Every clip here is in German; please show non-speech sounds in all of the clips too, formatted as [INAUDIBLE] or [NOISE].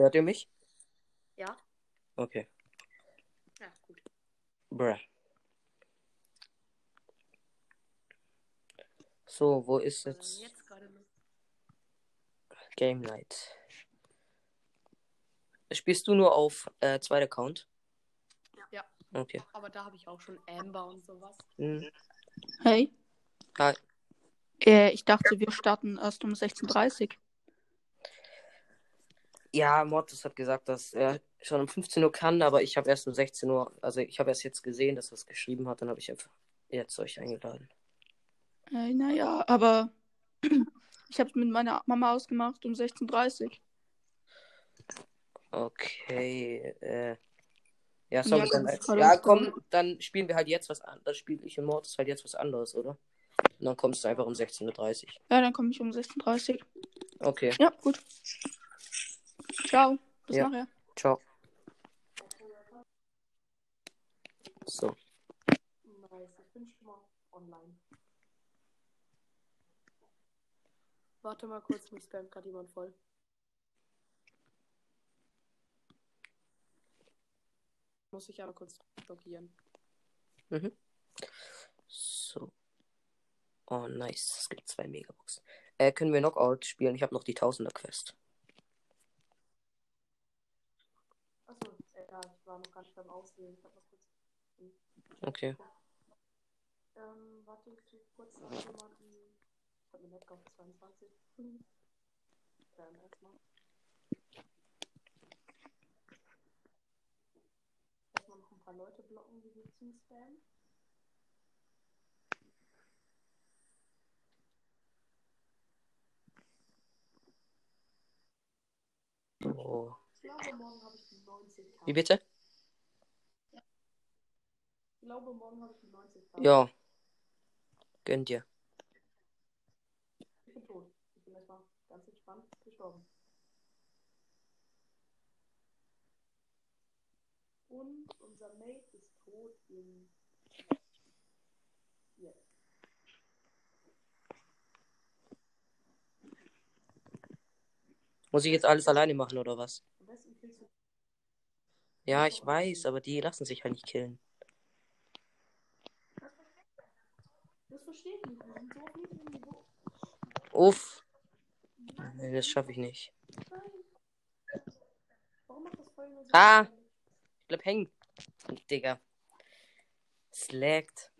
Hört ihr mich? Ja? Okay. Ja, gut. Bruh. So, wo ist Also jetzt jetzt. Game Night? Spielst du nur auf äh, zweiter Account? Ja. Okay. Aber da habe ich auch schon Amber und sowas. Hm. Hey. Hi. Äh, ich dachte, wir starten erst um 16.30 Uhr. Ja, Mortis hat gesagt, dass er schon um 15 Uhr kann, aber ich habe erst um 16 Uhr, also ich habe erst jetzt gesehen, dass er es geschrieben hat, dann habe ich einfach jetzt euch eingeladen. Äh, naja, aber [CLEARS THROAT] ich habe es mit meiner Mama ausgemacht um 16.30 Uhr. Okay, äh. Ja, sorry, Ja, dann, gerade ja, komm, dann spielen wir halt jetzt was an. Dann spiele ich und Mortis halt jetzt was anderes, oder? Und dann kommst du einfach um 16.30 Uhr. Ja, dann komme ich um 16.30 Uhr. Okay, Ja, gut. Ciao. Bis Ja. nachher. ciao. So, Nice, ich bin schon mal online. Warte mal kurz, mich spammt gerade jemand voll. Muss ich aber kurz blockieren. mhm. So. Oh, nice. Es gibt zwei Megaboxen. Äh, können wir Knockout spielen? Ich habe noch die Tausender-Quest. Egal, ich war noch gar nicht beim Auswählen. Ich hab noch kurz. Okay. Ähm, warte, ich suche kurz nach jemanden. Ich hab eine auf 22. Hm. Dann erstmal. Erstmal noch ein paar Leute blocken, die hier zuspammen. Oh. Ich glaube, morgen habe ich die 90k. Wie bitte? Ich glaube, morgen habe ich die 90k. Ja. Gönn dir. Ich bin tot. Ich bin erstmal ganz entspannt gestorben. Und unser Mate ist tot in. Jetzt. Muss ich jetzt alles alleine machen oder was? Am besten killst du. Ja, ich weiß, aber die lassen sich halt nicht killen. Das verstehe ich nicht. Sind so auf niedrigem Niveau. Uff. Nee, das schaffe ich nicht. Warum macht das Feuer so? Ah. Ich bleib hängen. Digga. Es laggt.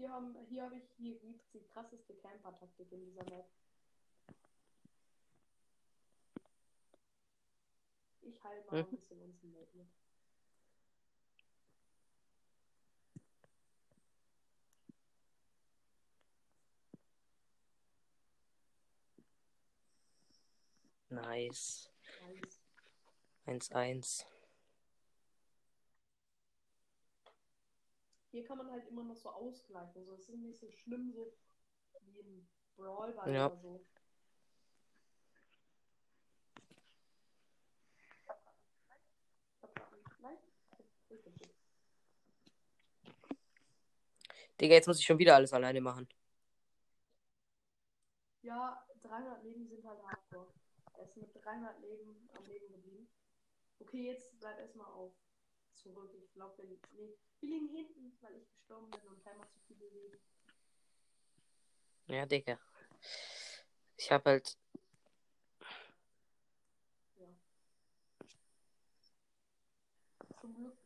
Hier, haben, hier habe ich hier gibt's die krasseste Camper-Taktik in dieser Map. Ich heile mal Mhm. ein bisschen unseren Mate mit. Nice. Nice. 1-1. Hier kann man halt immer noch so ausgleichen. Also es ist nicht so schlimm so wie im Brawlball Ja. oder so. Digga, jetzt muss ich schon wieder alles alleine machen. Ja, 300 Leben sind halt hardcore. Er ist mit 300 Leben am Leben geblieben. Okay, jetzt bleib erstmal auf. Zurück. Ich glaube, wir, nee, wir liegen hinten, weil ich gestorben bin und Timer zu viele Leben. Ja, Digga. Ich hab halt. Ja. Zum Glück.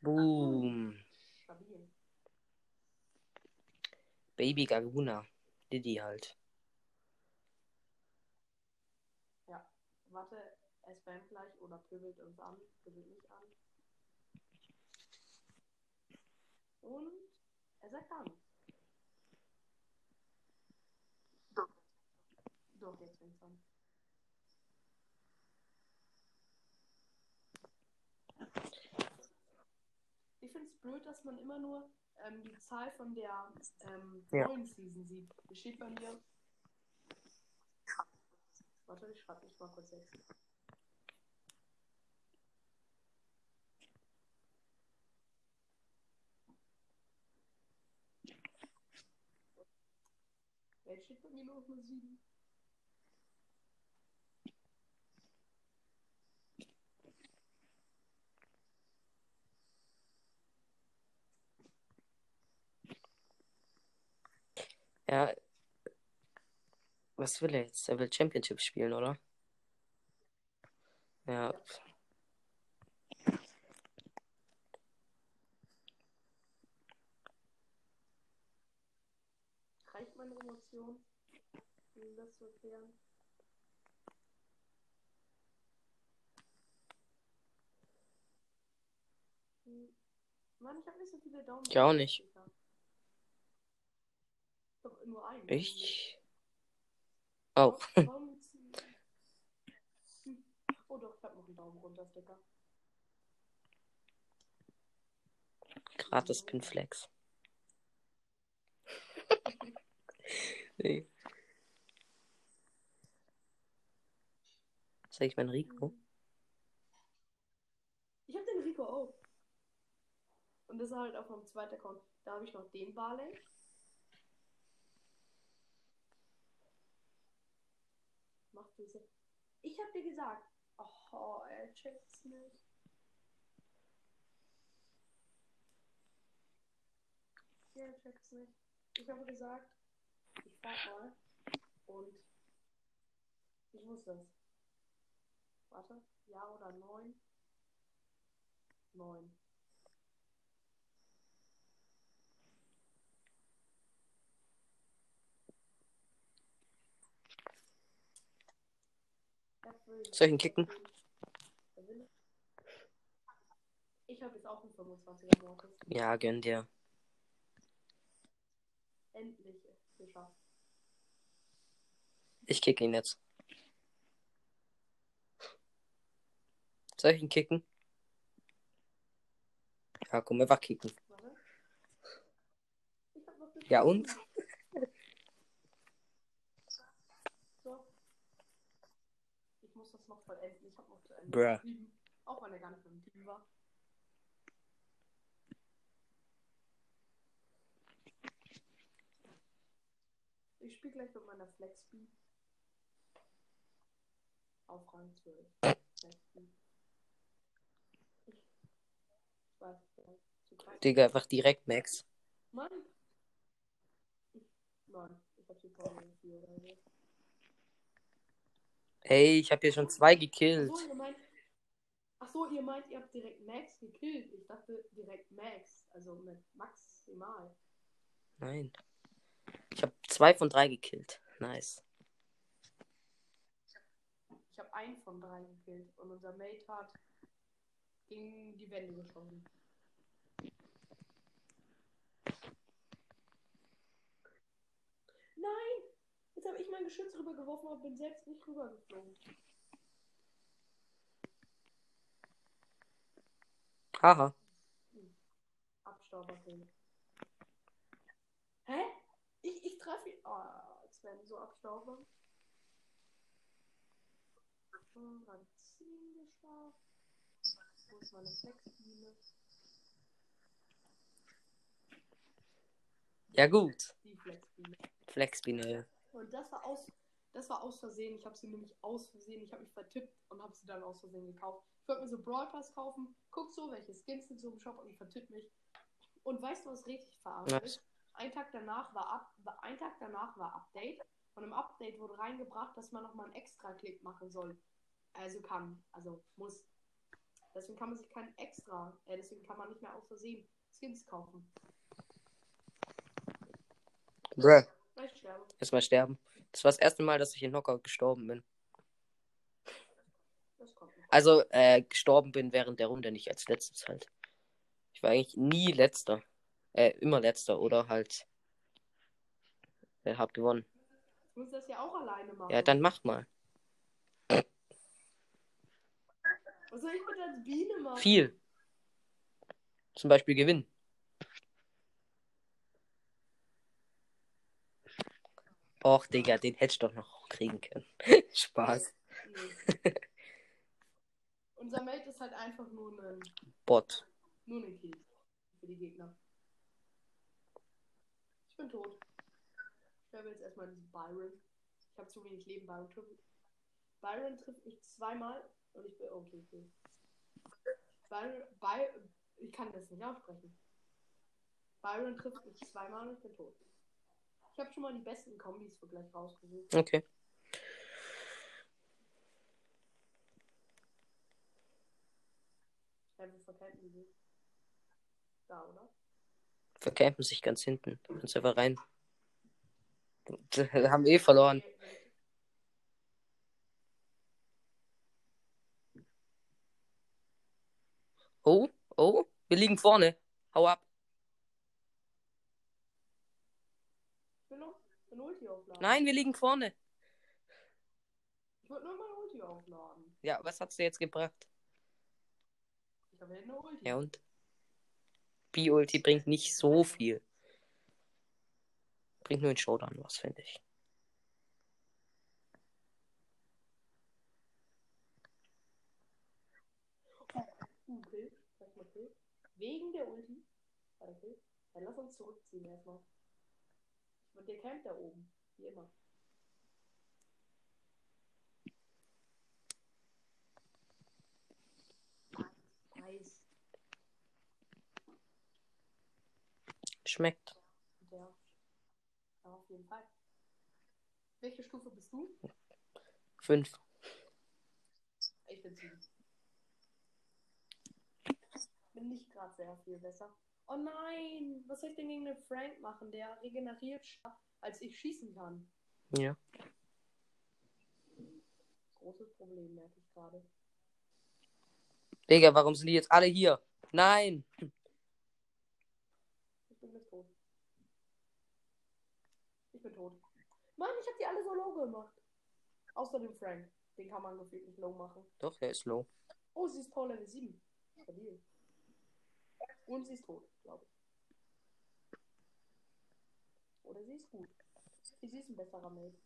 Boom. Stabil. Baby Gaguna. Diddy halt. Ja. Warte, spammt gleich oder pöbelt uns an. Pöbelt mich an. Und er sagt gar nichts. Doch. Doch, jetzt fängt's an. Ich finde es blöd, dass man immer nur ähm, die Zahl von der ähm, Ja. neuen Season sieht. Hier steht bei mir. Warte, ich schreibe mich mal kurz jetzt. Jetzt steht bei mir nur noch eine 7. Ja. Was will er jetzt? Er will Championship spielen, oder? Ja. Meine Emotion, um das zu erklären? Hm. Mann, ich habe nicht so viele Daumen. Ich auch nicht. Doch nur einen. Ich. Hm. [LAUGHS] Oh doch, ich hab noch einen Daumen runter, Sticker. Gratis Pinflex. [LAUGHS] [LAUGHS] nee. Sag ich mein Rico? Ich hab den Rico auch. Und das ist halt auf meinem zweiten Account. Da habe ich noch den Barley. Mach diese. Ich hab dir gesagt. Oh, er checkt's nicht. Ja, er checkt's nicht. Ich habe gesagt, ich frag mal. Und ich muss das. Warte, ja oder neun? Neun. Soll ich ihn kicken? Ich habe jetzt auch einen 25er Mortis. Ja, gönn dir. Endlich geschafft. Ich kicke ihn jetzt. Soll ich ihn kicken? Ja, komm, einfach kicken. Hab Ja, und? [LAUGHS] Ich muss das noch vollenden. Ich habe noch zu Ende Bruh. geschrieben. Auch wenn er gar nicht im Team war. Ich spiele gleich mit meiner Flexbeat. Auf Rang 12. Flexbeat. Ich weiß, krass. Digga, einfach direkt Max. Mann! Nein, ich hab die Pause 4 oder so. Ey, ich hab hier schon zwei gekillt. Ach so, ihr meint. Ach so, ihr meint, ihr habt direkt Max gekillt. Ich dachte direkt Max, also mit maximal. Nein. Ich hab zwei von drei gekillt. Nice. Ich habe einen von drei gekillt und unser Mate hat gegen die Wände geschossen. Nein! Jetzt habe ich mein Geschütz rübergeworfen, aber bin selbst nicht rübergeflogen. Haha. Abstauberkill. Hä? Ich, ich treffe ihn. Oh, jetzt werden so Abstauber. Hm, Rang 10 geschafft. Wo ist meine Flexbiene? Ja, gut. Die Flexbiene. Flexbine. Und das war aus, das war aus Versehen. Ich habe sie nämlich aus Versehen, ich habe mich vertippt und habe sie dann aus Versehen gekauft. Ich wollte mir so Brawl Pass kaufen, guck so, welche Skins sind so im Shop und ich vertipp mich. Und weißt du, was richtig verarscht ist? Ein Tag danach war ab, war- ein Tag danach war Update und im Update wurde reingebracht, dass man nochmal einen extra Klick machen soll. Also kann, also muss. Deswegen kann man sich keinen extra, äh, deswegen kann man nicht mehr aus Versehen Skins kaufen. Bruh. Ich sterbe. Erstmal sterben. Das war das erste Mal, dass ich in Knockout gestorben bin. Also, äh, gestorben bin während der Runde, nicht als letztes halt. Ich war eigentlich nie letzter. Äh, immer letzter oder halt. Äh, hab gewonnen. Ich muss das ja auch alleine machen. Ja, dann mach mal. Was soll ich mit als Biene machen? Viel. Zum Beispiel gewinnen. Och, Digga, den hätte ich doch noch kriegen können. [LAUGHS] Spaß. Nee. Unser Mate ist halt einfach nur ein, Bot. nur ein Kill für die Gegner. Ich bin tot. Ich höre jetzt erstmal diesen Byron. Ich habe zu wenig Leben. Byron trifft, Byron trifft mich zweimal und ich bin. Okay, okay. Byron, By, ich kann das nicht aussprechen. Byron trifft mich zweimal und ich bin tot. Ich habe schon mal die besten Kombis für gleich rausgesucht. Okay. Ja, wir verkennen die. Da, oder? Vercampen sich ganz hinten. Kannst einfach rein. Wir [LAUGHS] haben eh verloren. Oh, oh, wir liegen vorne. Hau ab. Nein, wir liegen vorne. Ich wollte nur mein Ulti aufladen. Ja, was hat's dir jetzt gebracht? Ich habe eine Ulti. Ja und? Bi-Ulti bringt nicht so viel. Bringt nur in Showdown was, finde ich. Wegen der Ulti. Kill. Dann lass uns zurückziehen erstmal. Und der campt da oben. Wie immer. Nice. Schmeckt. Der. Ja, auf jeden Fall. Welche Stufe bist du? Fünf. Ich bin sieben. Bin nicht gerade sehr viel besser. Oh nein! Was soll ich denn gegen den Frank machen? Der regeneriert schneller, als ich schießen kann. Ja. Großes Problem, merke ich gerade. Digga, warum sind die jetzt alle hier? Nein! Ich bin jetzt tot. Ich bin tot. Mann, ich habe die alle so low gemacht. Außer dem Frank. Den kann man gefühlt nicht low machen. Doch, der ist low. Oh, sie ist Power Level 7. Stabil. Und sie ist tot, glaube ich. Oder sie ist gut. Sie ist ein besserer Mate.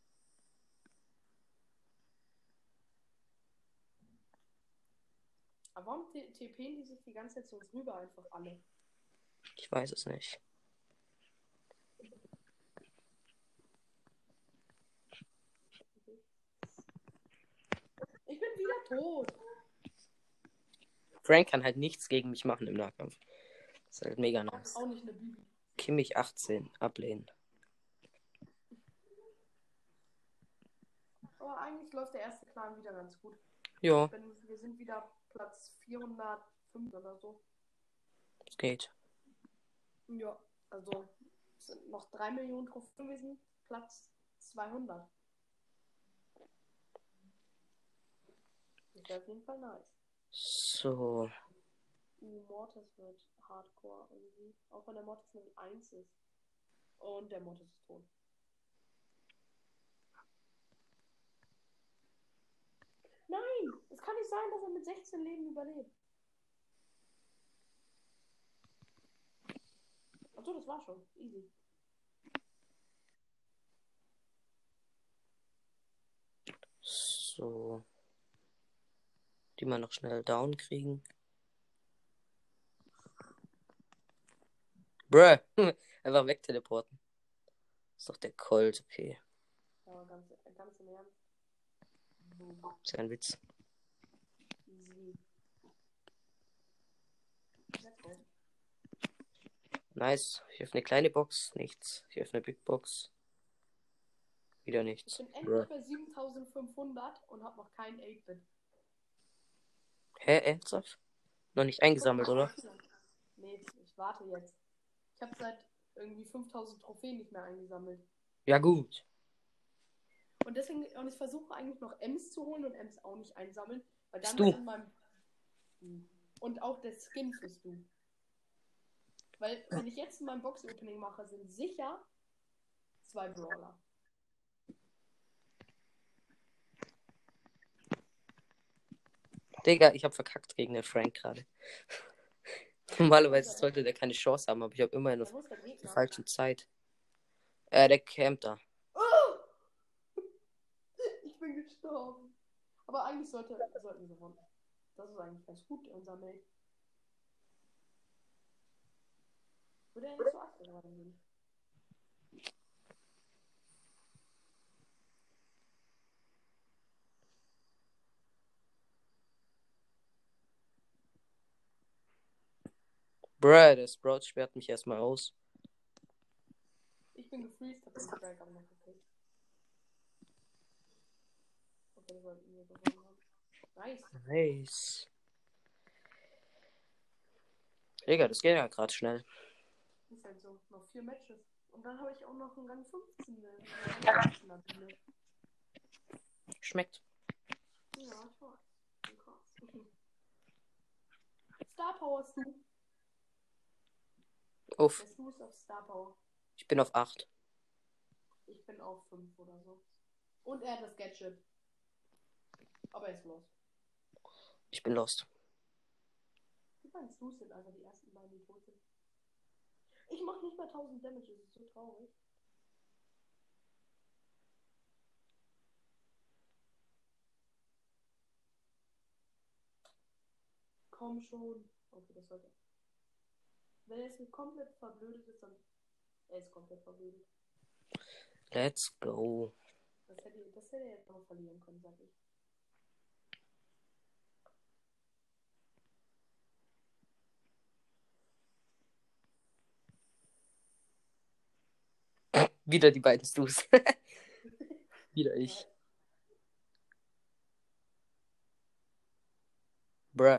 Aber warum TPen die sich die ganze Zeit uns rüber einfach alle? Ich weiß es nicht. Ich bin wieder tot. Frank kann halt nichts gegen mich machen im Nahkampf. Das ist halt mega nice. Auch nicht eine Bibi. Kimmich 18, ablehnen. Aber eigentlich läuft der erste Clan wieder ganz gut. Ja, wir sind wieder Platz 405 oder so. es geht. Ja, also sind noch 3 Millionen Trophäen gewesen, Platz 200. Das wäre auf jeden Fall nice. So. Mortis wird Hardcore irgendwie. Auch wenn der Mortis Level 1 ist. Und der Mortis ist tot. Nein! Es kann nicht sein, dass er mit 16 Leben überlebt. Achso, das war schon. Easy. So. Die mal noch schnell down kriegen. Bruh. [LAUGHS] Einfach wegteleporten. Ist doch der Colt, okay. Aber ganz, ganz im Ernst. Ist ja ein Witz. Easy. Nice. Ich öffne eine kleine Box. Nichts. Ich öffne eine Big Box. Wieder Ich nichts. bin Bruh. endlich bei 7500 und habe noch kein 8-Bit. Hä, ernsthaft? Noch nicht eingesammelt, oder? Nee, ich warte jetzt. Ich habe seit irgendwie 5000 Trophäen nicht mehr eingesammelt. Ja, gut. Und deswegen, und ich versuche eigentlich noch Ems zu holen und Ems auch nicht einsammeln. Weil dann in meinem. Hm. Und auch der Skin für Stu. Weil, wenn ich jetzt mein Box-Opening mache, sind sicher zwei Brawler. Digga, ich hab verkackt gegen den Frank gerade. [LAUGHS] Normalerweise sollte der keine Chance haben, aber ich habe immer in der falschen Zeit. Äh, der campt da. [LAUGHS] Ich bin gestorben. Aber eigentlich sollte, sollten wir gewonnen. Das ist eigentlich ganz gut, unser Mate. Würde er nicht so aktiv gerade Bruh, der Sprout sperrt mich erstmal aus. Ich bin gefreezed, hab den Strike aber noch gekriegt. Okay, wir wollten wir gewonnen haben. Nice. Nice. Digga, das geht ja gerade schnell. Ist halt so. Noch vier Matches. Und dann habe ich auch noch einen Rang 15. ne? Ja, Nadine. Schmeckt. Ja, ich weiß. Star Power ist du. Uff, Der Stu ist auf Star Power. ich bin auf 8. Ich bin auf 5 oder so. Und er hat das Gadget. Aber er ist los. Ich bin lost. Die beiden Stus sind einfach die ersten beiden, die tot sind. Ich mach nicht mal 1000 Damage, das ist so traurig. Komm schon. Okay, das sollte. Wenn er jetzt komplett verblödet ist, dann. Er ist komplett verblödet. Let's go. Das hätte, das hätte er jetzt noch verlieren können, sag ich. [LAUGHS] Wieder die beiden Stus. [LAUGHS] Wieder ich. Bruh.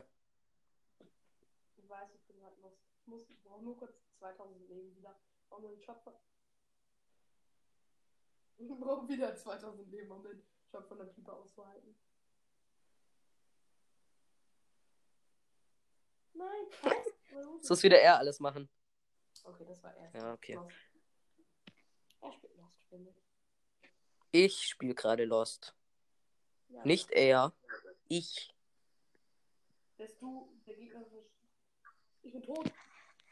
Ich weiß, ich bin gerade los. Ich muss, ich brauche nur kurz 2000 Leben wieder. Nur den Shop von. Ich brauche [LAUGHS] wieder 2000 Leben, um den Shop von der Pieper auszuhalten. Nein! [LAUGHS] Warum? So ist wieder er alles machen. Okay, das war erst. Ja, okay. Lost. Er spielt Lost, finde ich. Ich spiele gerade Lost. Ja, Nicht er. Ich. Der Stu, der Gegner. Ich bin tot.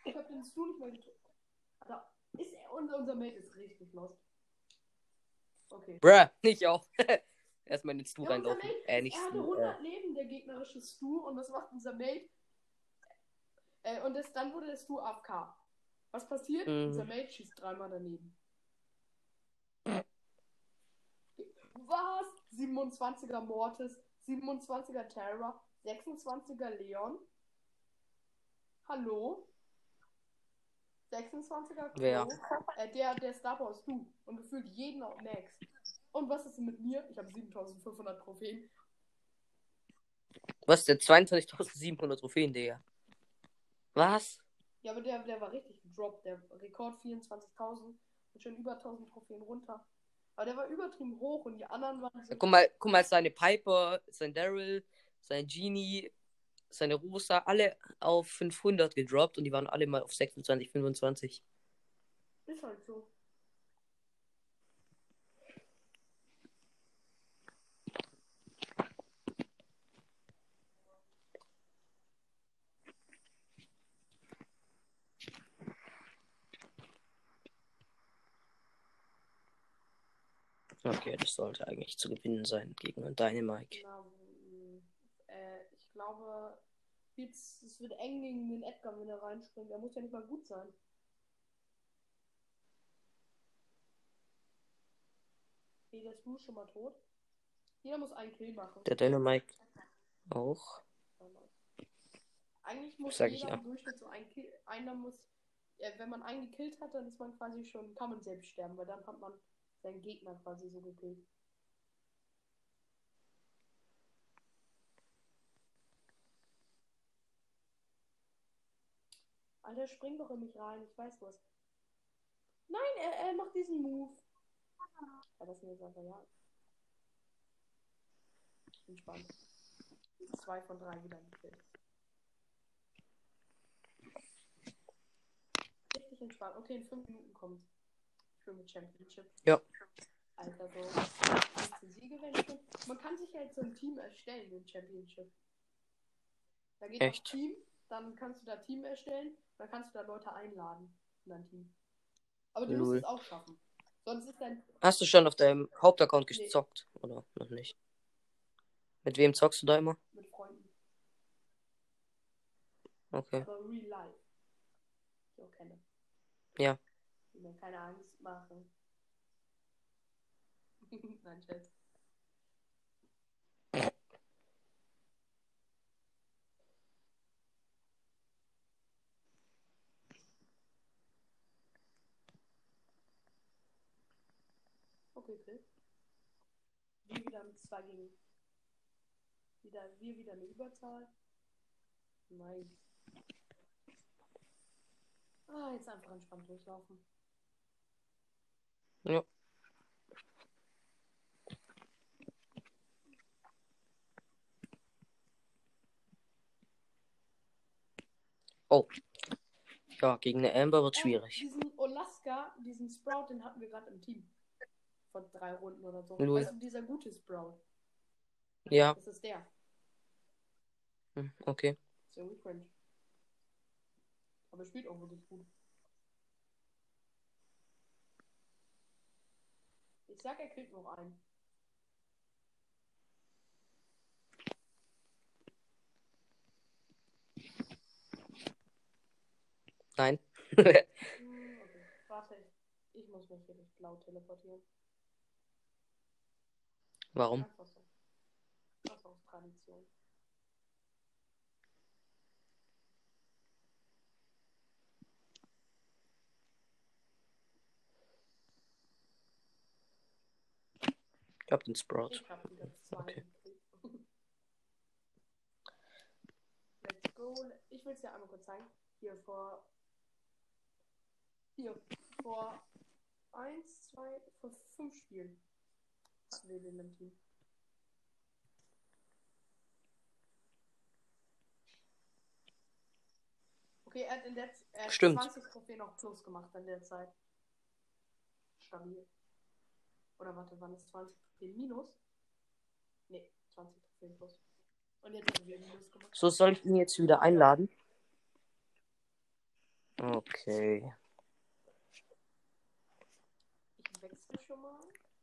Ich hab den Stu nicht mal getötet. Alter, ist er und unser Mate ist richtig lost. Okay. Bruh. [LAUGHS] Ich auch. [LAUGHS] Erstmal in den Stu Ja, unser reinlaufen. Mate, Äh, nicht er hatte Stu. 100 Äh, Leben, der gegnerische Stu, und was macht unser Mate? Äh, und das, dann wurde der Stu AFK. Was passiert? Mhm. Unser Mate schießt dreimal daneben. Was? 27er Mortis, 27er Terra, 26er Leon. Hallo? 26er Crow. Wer? Äh, der, der Star Wars du. Und gefühlt jeden auf Max. Und was ist mit mir? Ich habe 7500 Trophäen. was? Der 22.700 Trophäen, Digga. Was? Ja, aber der, der war richtig gedroppt. Der Rekord 24.000 und schon über 1000 Trophäen runter. Aber der war übertrieben hoch und die anderen waren. Ja, guck mal, guck mal, seine Piper, sein Daryl, sein Genie, seine Rosa, alle auf 500 gedroppt und die waren alle mal auf 26, 25. Ist halt so. Okay, das sollte eigentlich zu gewinnen sein gegen Dynamike. Ich glaube, jetzt, es wird eng gegen den Edgar, wenn er reinspringt. Er muss ja nicht mal gut sein. Okay, der ist Blue schon mal tot. Jeder muss einen Kill machen. Der Dynamike auch. Eigentlich muss Sag ich jeder ja. im Durchschnitt so ein Kill. Einer muss. Äh, wenn man einen gekillt hat, dann ist man quasi schon. Kann man selbst sterben, weil dann hat man seinen Gegner quasi so gekillt. Alter, spring doch in mich rein. Ich weiß was. Nein, er, er macht diesen Move. Ja, das ist mir jetzt einfach ja. Entspannt. Zwei von drei wieder gekillt. Richtig entspannt. Okay, in fünf Minuten kommt. Will mit Championship. Ja. Alter, so. 15 Siege werden schon. Man kann sich halt so ein Team erstellen in Championship. Da geht Echt? Team, dann kannst du da Team erstellen, dann kannst du da Leute einladen in dein Team. Aber du Lol. musst es auch schaffen. Sonst ist dein. Hast du schon auf deinem Hauptaccount Nee. gezockt? Oder noch nicht? Mit wem zockst du da immer? mit Freunden. Okay. Aber real life. Ich auch kenne. Ja. Die mir keine Angst machen. [LAUGHS] Nein, Scherz. Gekriegt. Wir wieder mit 2 gegen. Wieder, wir wieder eine Überzahl. Nice. Ah, jetzt einfach entspannt durchlaufen. Ja. Oh. Ja, gegen eine Amber wird Oh, schwierig. diesen Olaska, diesen Sprout, den hatten wir gerade im Team. Von drei Runden oder so. Lul. Also dieser gute Sprout. Ja, Das ist der. hm, okay. So wie cringe. Aber er spielt auch wirklich gut. Ich sag, er kriegt noch einen. Nein. Hm, okay. [LAUGHS] Warte, ich, ich muss mich hier durch blau teleportieren. Warum? Tradition. Ich hab den Sprout. Ich hab Okay. Let's go. Ich will es dir einmal kurz zeigen. Hier vor. Hier vor. Eins, zwei, vor fünf Spielen hatten wir den im Team. Okay, er hat in der er hat Stimmt. 20 Trophäen noch plus gemacht in der Zeit. Stabil. Oder warte, waren es 20 Trophäen minus? Nee, 20 Trophäen plus. Und jetzt haben wir minus gemacht. So, soll ich ihn jetzt wieder einladen? Okay. Ich wechsle schon mal.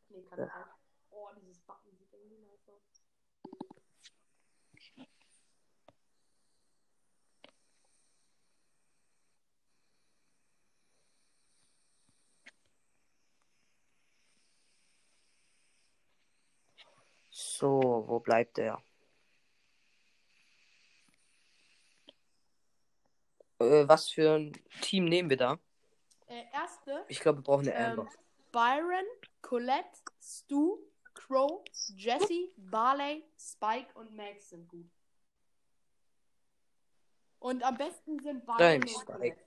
Nee, kann ich nicht. Oh, dieses Button sieht irgendwie nice aus. So, wo bleibt er? Äh, was für ein Team nehmen wir da? Äh, erste. Ich glaube, wir brauchen eine Ähm, Amber. Byron, Colette, Stu, Crow, Jesse, Barley, Spike und Max sind gut. Und am besten sind Byron Nein, und Spike. Colette.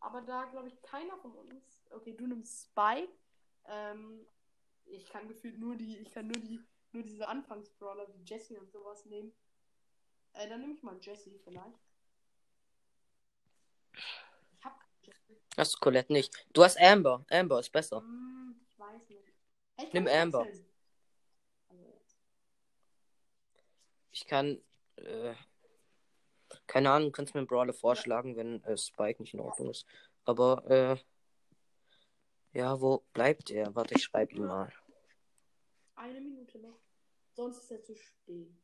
Aber da glaube ich keiner von uns. Okay, du nimmst Spike. Ähm, ich kann gefühlt nur die, ich kann nur die, nur diese Anfangsbrawler wie Jesse und sowas nehmen. Äh, dann nehme ich mal Jesse vielleicht. Ich hab Jesse. Hast du Colette nicht? Du hast Amber. Amber ist besser. Hm, ich weiß nicht. Ich Nimm Amber. Also. Ich kann. Äh, keine Ahnung, du kannst mir einen Brawler vorschlagen, wenn äh, Spike nicht in Ordnung ist. Aber, äh. Ja, wo bleibt er? Warte, ich schreibe ihn mal. Eine Minute noch. Sonst ist er zu stehen.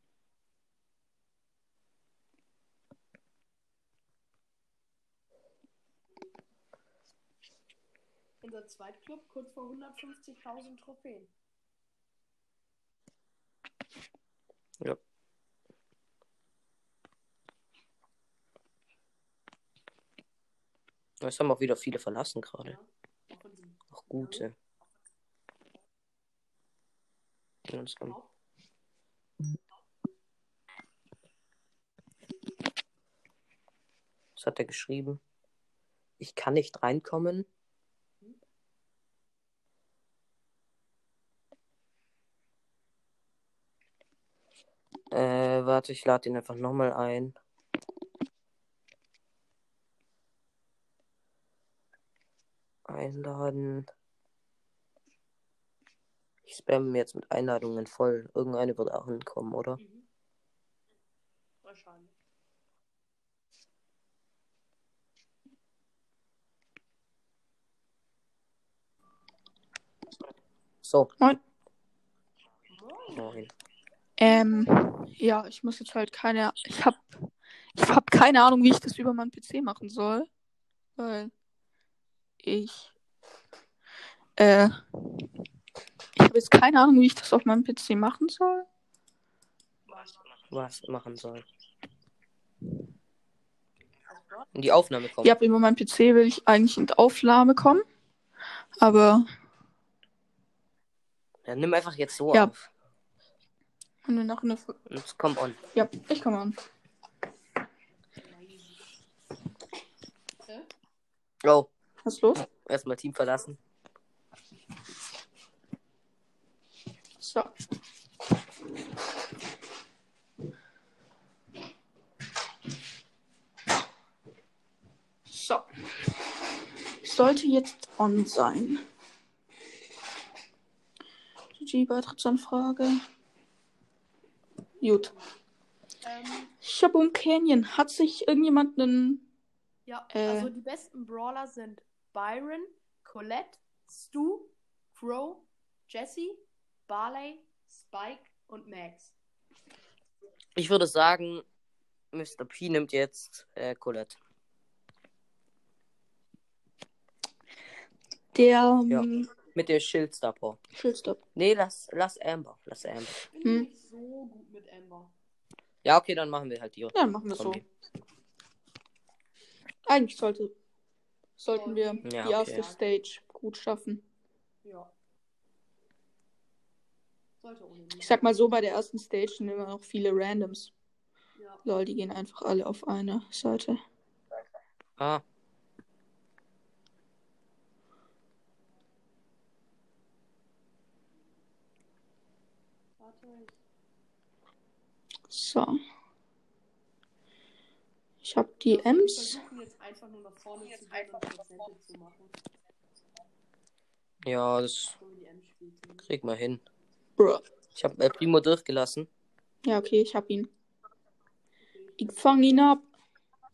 Unser Zweitclub kurz vor 150.000 Trophäen. Ja. Es haben auch wieder viele verlassen gerade. Ja. Auch in diesem Auch gute. Am- Haupt- Was hat er geschrieben? Ich kann nicht reinkommen. Äh, warte, ich lade ihn einfach nochmal ein. Einladen. Ich spamme jetzt mit Einladungen voll. Irgendeine wird auch hinkommen, oder? Mhm. Wahrscheinlich. So. Moin. Moin. Ähm, ja, ich muss jetzt halt keine. Ich hab. Ich hab keine Ahnung, wie ich das über meinen PC machen soll. Weil ich. Äh. Ich habe jetzt keine Ahnung, wie ich das auf meinem PC machen soll. Was machen soll. In die Aufnahme kommen. Ja, über meinen PC will ich eigentlich in die Aufnahme kommen. Aber Ja, nimm einfach jetzt so Ja. auf. wenn wir noch eine. F- Und komm on. Ja, ich komme an. Oh, Was ist los? erstmal Team verlassen. So. So. Sollte jetzt on sein. GG Beitrittsanfrage. Gut. Ähm, Shaboom Canyon. Hat sich irgendjemand einen. ja, Äh. also die besten Brawler sind Byron, Colette, Stu, Crow, Jesse, Barley, Spike und Max. Ich würde sagen, Mr. P nimmt jetzt äh, Colette. Der. Ja. ähm, Mit der Schildstar Power. Schildstop. Nee, lass, lass Amber. Lass Amber. Ich bin Hm. nicht so gut mit Amber. Ja, okay, dann machen wir halt die. Ja, dann machen wir es so. Eigentlich sollte, sollten wir Ja, die erste okay. Stage gut schaffen. Ja. Sollte ohne Ich sag mal so, bei der ersten Stage sind immer noch viele Randoms. Ja. Lol, die gehen einfach alle auf eine Seite. Ah, So. Ich habe die Wir Ems. versuchen jetzt einfach nur nach vorne zu gehen und Prozente zu machen. ja, das krieg mal hin. Bruh. Ich habe äh, Primo durchgelassen. Ja, okay, ich hab ihn. Ich fang ihn ab.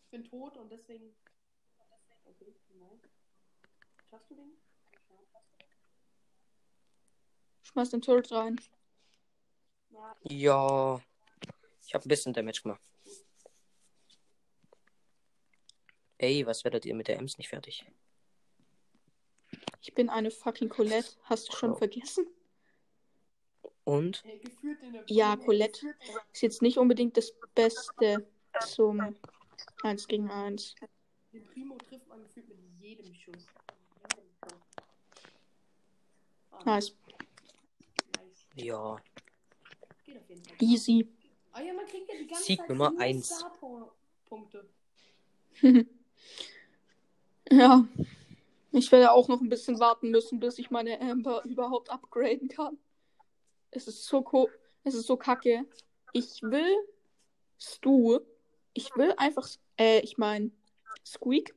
Ich bin tot und deswegen. Schaffst du den? Schmeiß den Turret rein. Ja. Ich habe ein bisschen Damage gemacht. Ey, was werdet ihr mit der Ems nicht fertig? Ich bin eine fucking Colette. Hast du schon Oh. vergessen? Und? Ja, Colette. Ist jetzt nicht unbedingt das Beste zum 1 gegen 1. Den Primo trifft man gefühlt mit jedem Schuss. Ah, Nice. Ja. Geht auf jeden Fall. Easy. Ah ja, man kriegt ja die ganze Sieg Zeit Nummer nur eins. Star-Punkte. [LAUGHS] ja. Ich werde auch noch ein bisschen warten müssen, bis ich meine Amber überhaupt upgraden kann. Es ist so co es ist so kacke. Ich will Stu. Ich will einfach, äh, ich meine Squeak.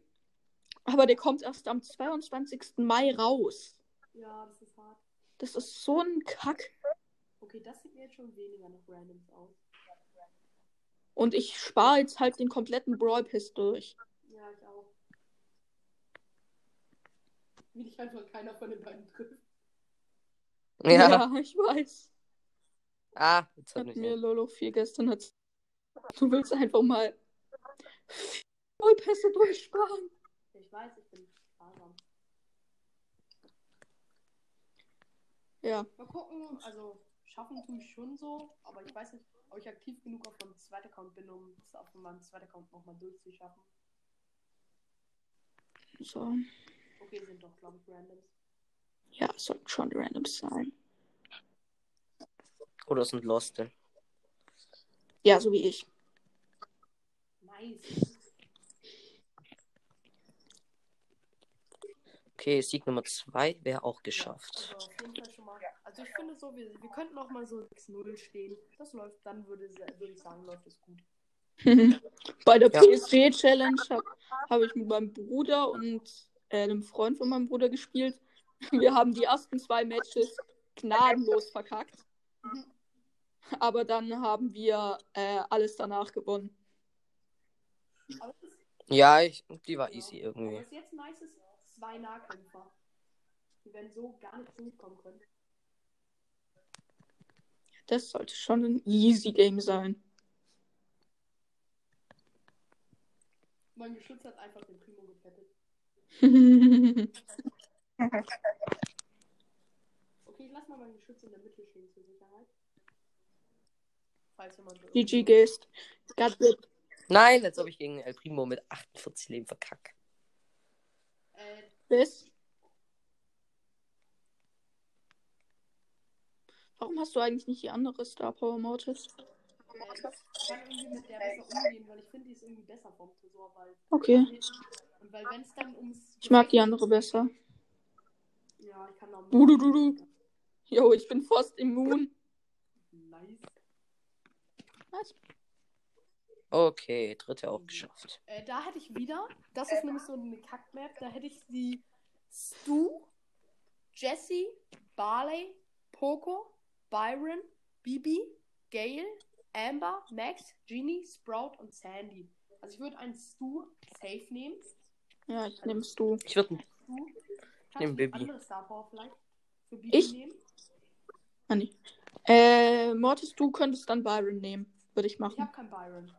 Aber der kommt erst am 22. Mai raus. Ja, das ist hart. Das ist so ein Kack. Okay, das sieht mir jetzt schon weniger nach Randoms aus. Und ich spare jetzt halt den kompletten Brawl Pass durch. Ja, ich auch. Wie dich einfach keiner von den beiden trifft. Ja. ich weiß. Ah, jetzt hat Hat mir Lolo 4 gestern hat. Du willst einfach mal Vollpässe durchsparen. Ich weiß, ich bin sparsam. Ja, Mal gucken, also schaffen tue ich schon so, aber ich weiß nicht, ob ich aktiv genug auf meinem zweiten Account bin, um es auf meinem zweiten Account nochmal durchzuschaffen. so. Okay, sind doch, glaube ich, Randoms. Ja, es sollten schon Randoms sein. Oder sind Lost. Ja, so wie ich. Nice. Okay, Sieg Nummer 2 wäre auch geschafft. Also auf jeden Fall schon mal. Also ich finde so, wir, wir könnten auch mal so 6-0 stehen. Das läuft, dann würde, würde ich sagen, läuft es gut. [LAUGHS] Bei der Ja. PSG-Challenge habe hab ich mit meinem Bruder und äh, einem Freund von meinem Bruder gespielt. Wir haben die ersten zwei Matches gnadenlos verkackt. Aber dann haben wir äh, alles danach gewonnen. Aber es ist, Ja, ich, die war easy Aber irgendwie. was jetzt nice ist, zwei Nahkämpfer. Die werden so gar nicht zurückkommen können. Das sollte schon ein easy Game sein. Mein Geschütz hat einfach den Primo gepettet. [LAUGHS] okay, ich lass mal meinen Schütze in der Mitte stehen zur Sicherheit. Falls jemand. GG gehst. Nein, als ob ich gegen El Primo mit 48 Leben verkack. Äh, Bis? Warum hast du eigentlich nicht die andere Star Power Mortis? Ich kann irgendwie mit der besser umgehen, weil ich finde, die ist irgendwie besser vom Tresor, weil. Okay. Und weil wenn es dann ums. Ich mag die andere besser. Ja, ich kann auch. Du, du, du, du. Jo, ich bin fast immun. Nice. Was? Okay, dritte auch geschafft. Äh, da hätte ich wieder, das ist nämlich so eine Kackmap, da hätte ich die Stu, Jesse, Barley, Poco, Byron, Bibi, Gail, Amber, Max, Genie, Sprout und Sandy. Also ich würde einen Stu safe nehmen. Ja, ich nehmst du. Ich würde Stu. Kannst eine Bibi. andere Star Power vielleicht für Bibi Ich? nehmen? Ah, nee. Äh, Mortis, du könntest dann Byron nehmen. Würde ich Ich machen. habe keinen Byron.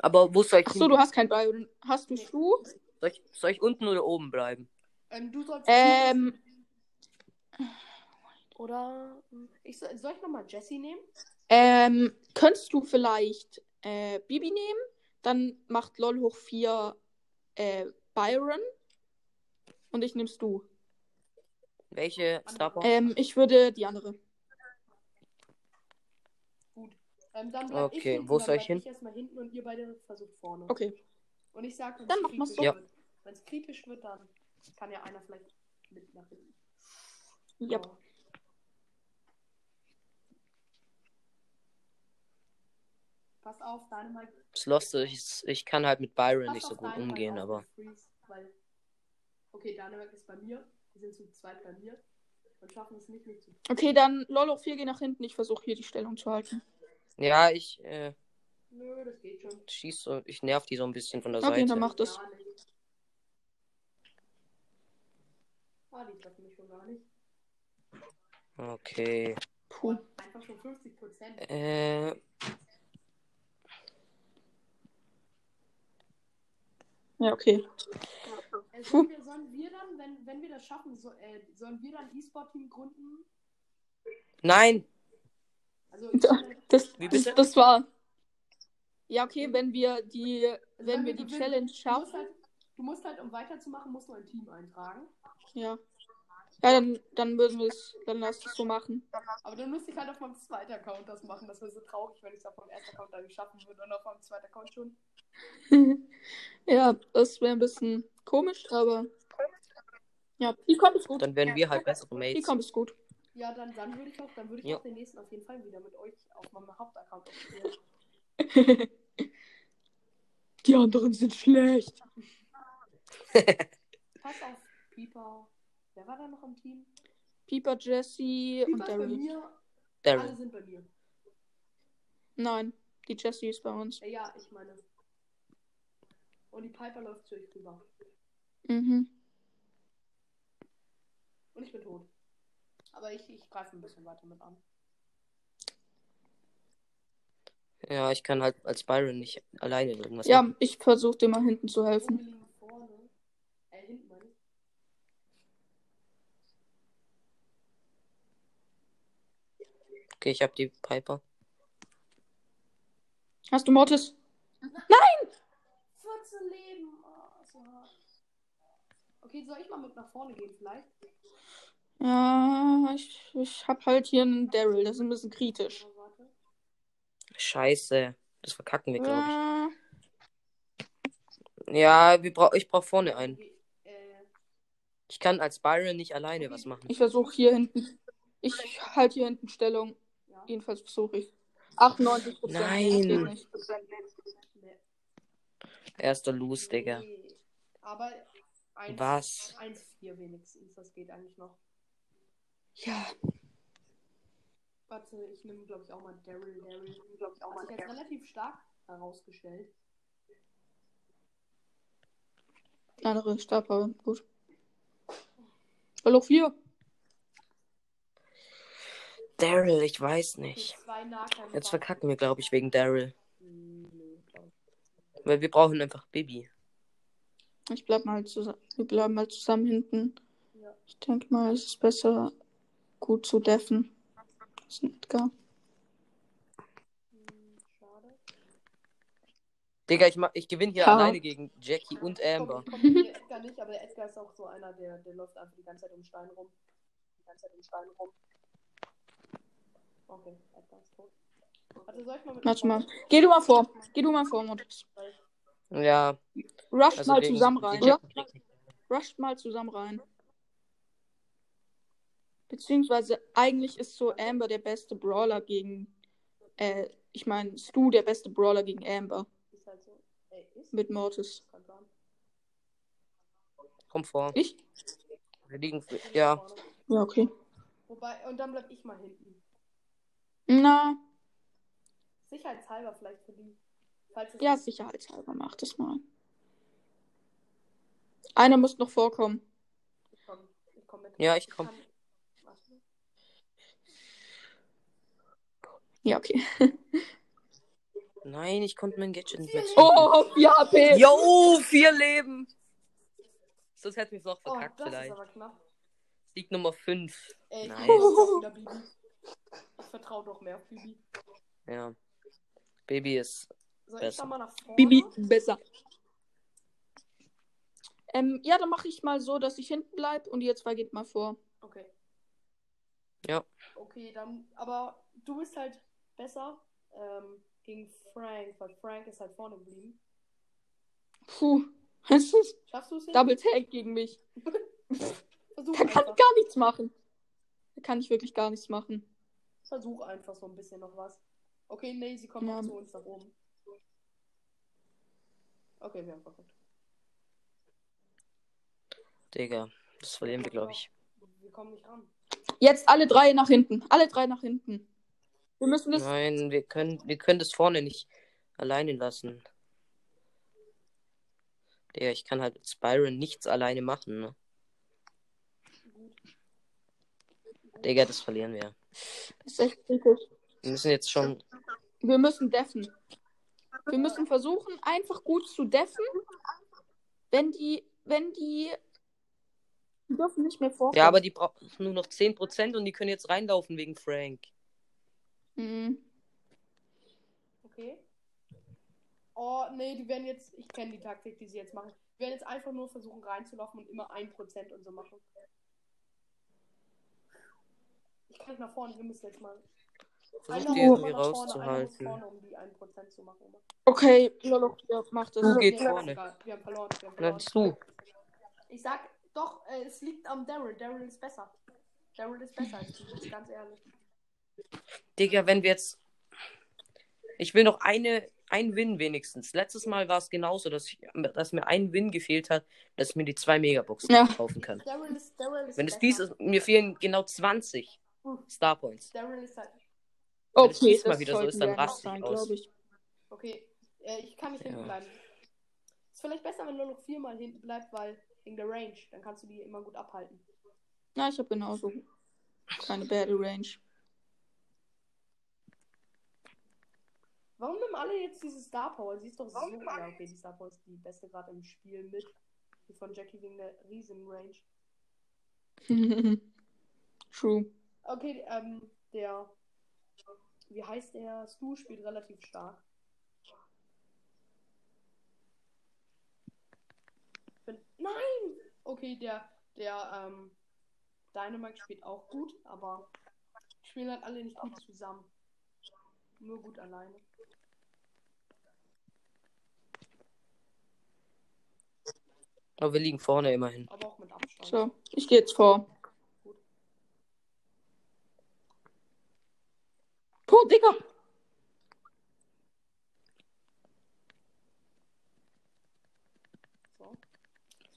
Aber wo soll ich Achso, du hast kein Byron. Hast du Nee. Stu? soll ich, soll ich unten oder oben bleiben? Ähm, du sollst. Ähm, Oder. Ich, soll soll ich nochmal Jesse nehmen? ähm, könntest du vielleicht äh, Bibi nehmen? Dann macht LOL hoch 4 äh, Byron. Und ich nimmst du. Welche Star Power? Ähm, ich würde die andere. Gut. Ähm, dann bleib ich Okay, hinten, wo dann soll ich hin? Ich erstmal hinten und ihr beide versucht vorne. Okay. Und ich sag, wenn Dann wir's kritisch so. Ja. wird. Wenn es kritisch wird, dann kann ja einer vielleicht mit nach hinten. Ja. So. Pass auf, Dynamite. Das Lost, ich, ich kann halt mit Byron Pass nicht so gut Dynamite umgehen, aber. Freeze, weil. Okay, Dynamite ist bei mir. Wir sind zu zweit bei mir. Und schaffen es nicht, mich zu. Okay, dann LOL hoch 4 geh nach hinten. Ich versuche hier die Stellung zu halten. Ja, ich äh, Nö, das geht schon. schieß so, ich nerv die so ein bisschen von der Okay, Seite. dann mach das. Ah, die treffen mich schon gar nicht. Okay. Puh. Einfach schon 50 Prozent. Äh, Ja, okay. Äh, sollen, wir, sollen wir dann, wenn, wenn wir das schaffen, so, äh, sollen wir dann E-Sport-Team gründen? nein! Also, [LAUGHS] Das, das, das war. Ja, okay, wenn wir die, also wenn wir die gewinnen, Challenge Du musst, schaffen. halt, du musst halt, um weiterzumachen, musst du ein Team eintragen. Ja. Ja, dann, dann würden wir es, dann lass es so machen. Aber dann müsste ich halt auf meinem zweiten Account das machen. Das wäre so traurig, wenn ich es auf meinem ersten Account dann schaffen würde und auf meinem zweiten Account schon. [LAUGHS] ja, das wäre ein bisschen komisch, aber. Ja, die kommt ist gut. Dann werden wir halt bessere Die Mates. kommt ist gut. Ja, dann, dann würde ich auch, dann würde ich Ja. auch den nächsten auf jeden Fall wieder mit euch auf meinem Hauptaccount spielen. [LAUGHS] die anderen sind schlecht. [LAUGHS] Pass auf, Pieper. Wer war da noch im Team? Piper, Jesse und Pieper ist bei Daryl. mir. Alle Daryl. sind bei mir. Nein, die Jessie ist bei uns. Ja, ich meine. Und die Piper läuft zu euch rüber. Mhm. Und ich bin tot. Aber ich, ich greife ein bisschen weiter mit an. Ja, ich kann halt als Byron nicht alleine irgendwas Ja, machen. ich versuche dir mal hinten zu helfen. Äh. Okay, ich hab die Piper. Hast du Mortis? 14 Leben. Oh, so hart. Okay, soll ich mal mit nach vorne gehen vielleicht? Ja, ich, ich hab halt hier einen Daryl. Das ist ein bisschen kritisch. Scheiße. Das verkacken wir, glaube Ja, ich. Ja, wir brauch, ich brauche vorne einen. Äh, Ich kann als Byron nicht alleine Okay. was machen. ich versuche hier hinten. Ich halte hier hinten Stellung. ja. Jedenfalls versuche ich. 98 Prozent. Nein. Erster Loose, Digga. Aber 1, Was? 1-4 wenigstens. Das geht eigentlich noch. Ja. Warte, ich nehme, glaube ich, auch mal Daryl. Daryl, glaube ich, auch mal. Hat sich jetzt relativ stark herausgestellt. Andere Stabhaber. Gut. Hallo 4. Daryl, ich weiß nicht. Jetzt verkacken wir, glaube ich, wegen Daryl. Hm, nö, glaub ich. Weil wir brauchen einfach Bibi. Ich bleib mal zusammen. Wir bleiben mal zusammen hinten. Ja. Ich denke mal, es ist besser, gut zu deffen. Das ist nicht gar. Hm, schade. Digga, ich, ich gewinne hier Ja. alleine gegen Jackie und Amber. Ich komme komm mit Edgar nicht, aber der Edgar ist auch so einer, der, der läuft einfach die ganze Zeit um Stein rum. Die ganze Zeit um Stein rum. Okay, Edgar ist tot. Also soll ich mal mit Warte mal. Geh du mal vor. Geh du mal vor, Modus. Ja, Rusht also mal zusammen rein. DJ Rusht mal zusammen rein. Beziehungsweise eigentlich ist so Amber der beste Brawler gegen. Äh, ich meine, Stu der beste Brawler gegen Amber Ist halt so. Ey, ist? mit Mortis. Komm vor. Ich? Wir liegen. Ja. Ja, okay. Wobei, und dann bleib ich mal hinten. Na, Sicherheitshalber vielleicht für die. Falls es ja, sicherheitshalber mach das mal. Einer muss noch vorkommen. Ich komm, ich komm mit. Ja, ich komm. kann- Warte. Ja, okay. nein, ich konnte mein Gadget nicht wechseln. Oh, 4 HP. Jo, vier Leben. Sonst hätten wir es noch Oh, verkackt das vielleicht. ist aber knapp. Sieg Nummer 5. Ey, ich Nice. Ich vertraue doch mehr auf Bibi. Ja. Baby ist. Soll ich Besser. da mal nach vorne? Bibi, besser. Ähm, ja, dann mache ich mal so, dass ich hinten bleibe und ihr zwei geht mal vor. Okay. Ja. Okay, dann, aber du bist halt besser ähm, gegen Frank, weil Frank ist halt vorne geblieben. Puh. [LAUGHS] Schaffst du es? Double Tag gegen mich. [LAUGHS] Versuch Da kann ich gar nichts machen. Da kann ich wirklich gar nichts machen. Versuch einfach so ein bisschen noch was. Okay, nee, sie kommen Ja. zu uns nach oben. Okay, wir haben verkackt. Digga. Das verlieren wir, glaube ich. Wir kommen nicht ran. Jetzt alle drei nach hinten. Alle drei nach hinten. Wir müssen das. Nein, wir können, wir können das vorne nicht alleine lassen. Digga, ich kann halt mit Spyron nichts alleine machen, ne? Digga, das verlieren wir. Das ist echt kritisch. Wir müssen jetzt schon. Wir müssen deffen. Wir müssen versuchen, einfach gut zu deffen. Wenn die. Wenn die. Die dürfen nicht mehr vorkommen. Ja, aber die brauchen nur noch 10% und die können jetzt reinlaufen wegen Frank. Mhm. Okay. Oh, nee, die werden jetzt. Ich kenne die Taktik, die sie jetzt machen. Die werden jetzt einfach nur versuchen reinzulaufen und immer 1% und so machen. Ich kann nicht nach vorne, wir müssen jetzt mal. Versuch die irgendwie rauszuhalten. vorne, die 1% zu machen. Immer. Okay, Lolo, mach das. Du geht vorne. Wir haben verloren. Wir haben verloren. du. Ich sag, doch, äh, es liegt am Daryl. Daryl ist besser. Daryl ist besser als du, ganz ehrlich. Digga, wenn wir jetzt. Ich will noch eine, ein Win wenigstens. Letztes Mal war es genauso, dass, ich, dass mir ein Win gefehlt hat, dass ich mir die zwei Megaboxen Ja. kaufen kann. Daryl ist, Daryl ist Wenn es dies ist, mir fehlen genau 20 Hm. Starpoints. Daryl ist halt. Wenn es Okay, das wieder so ist, dann raste ich sein, aus. glaube ich. Okay, äh, ich kann nicht Ja. hinten bleiben. Ist vielleicht besser, wenn du noch viermal hinten bleibst, weil wegen der Range, dann kannst du die immer gut abhalten. Ja, ich habe genauso keine Battle Range. Warum nehmen alle jetzt diese Star Power? Sie ist doch so. Ja, okay, die Star Power ist die beste gerade im Spiel mit. Die von Jackie wegen der riesen Range. [LAUGHS] True. Okay, ähm, der. Wie heißt der? Stu spielt relativ stark. Bin- Nein! Okay, der, der, ähm, Dynamite spielt auch gut, aber spielen halt alle nicht gut zusammen. Nur gut alleine. Aber wir liegen vorne immerhin. Aber auch mit Abstand. So, ich gehe jetzt vor. Puh, Digga.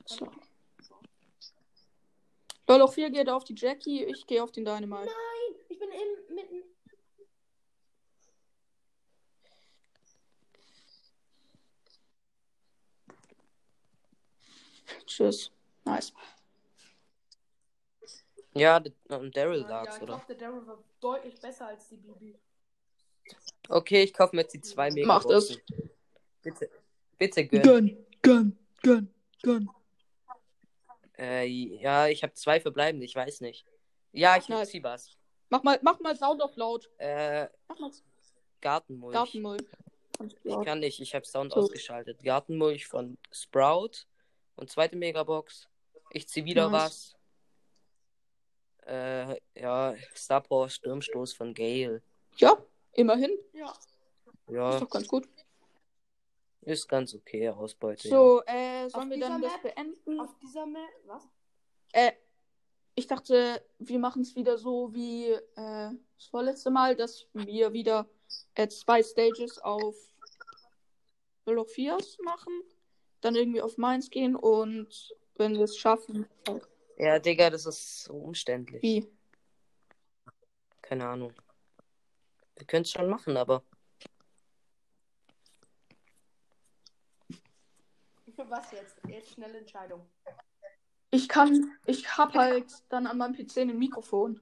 So. So. Lolo 4 geht auf die Jackie, ich gehe auf den Dynamite. Nein! Ich bin im, mitten. Tschüss. Nice. Ja, und Daryl Ja, sagt's, ich oder? glaube, der Daryl war deutlich besser als die Bibi. Okay, ich kaufe mir jetzt die zwei Mach das. Megaboxen. Bitte, bitte gönn. Gun, gun, gun, gun. Äh, ja, ich habe zwei verbleibende, ich weiß nicht. Ja, ich zieh was. Mach mal, mach mal Sound auf laut. Äh, Mach mal Gartenmulch. Gartenmulch. Ich kann nicht, ich habe Sound So. ausgeschaltet. Gartenmulch von Sprout und zweite Megabox. Ich zieh wieder Nice. was. Äh, ja, Star Power Sturmstoß von Gale. Ja, immerhin. Ja. Ja, Ist doch ganz gut. ist ganz okay, Ausbeute. ja. So, äh, sollen Auf wir dann dieser das Map? beenden? Auf dieser Map. Was? Äh, ich dachte, wir machen es wieder so wie äh, das vorletzte Mal, dass wir wieder äh, zwei Stages auf Velofias machen, dann irgendwie auf Mainz gehen und wenn wir es schaffen. Ja, Digga, das ist so umständlich. Wie? Keine Ahnung. Wir können es schon machen, aber Was jetzt? Jetzt schnelle Entscheidung. Ich kann, ich hab halt dann an meinem PC ein Mikrofon.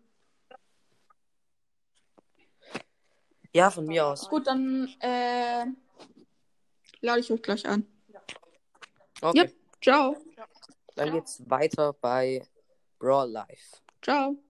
ja, von mir aus. Gut, dann äh, lade ich euch gleich an. Okay. Yep. Ciao. Dann geht's weiter bei Brawl Life. Ciao.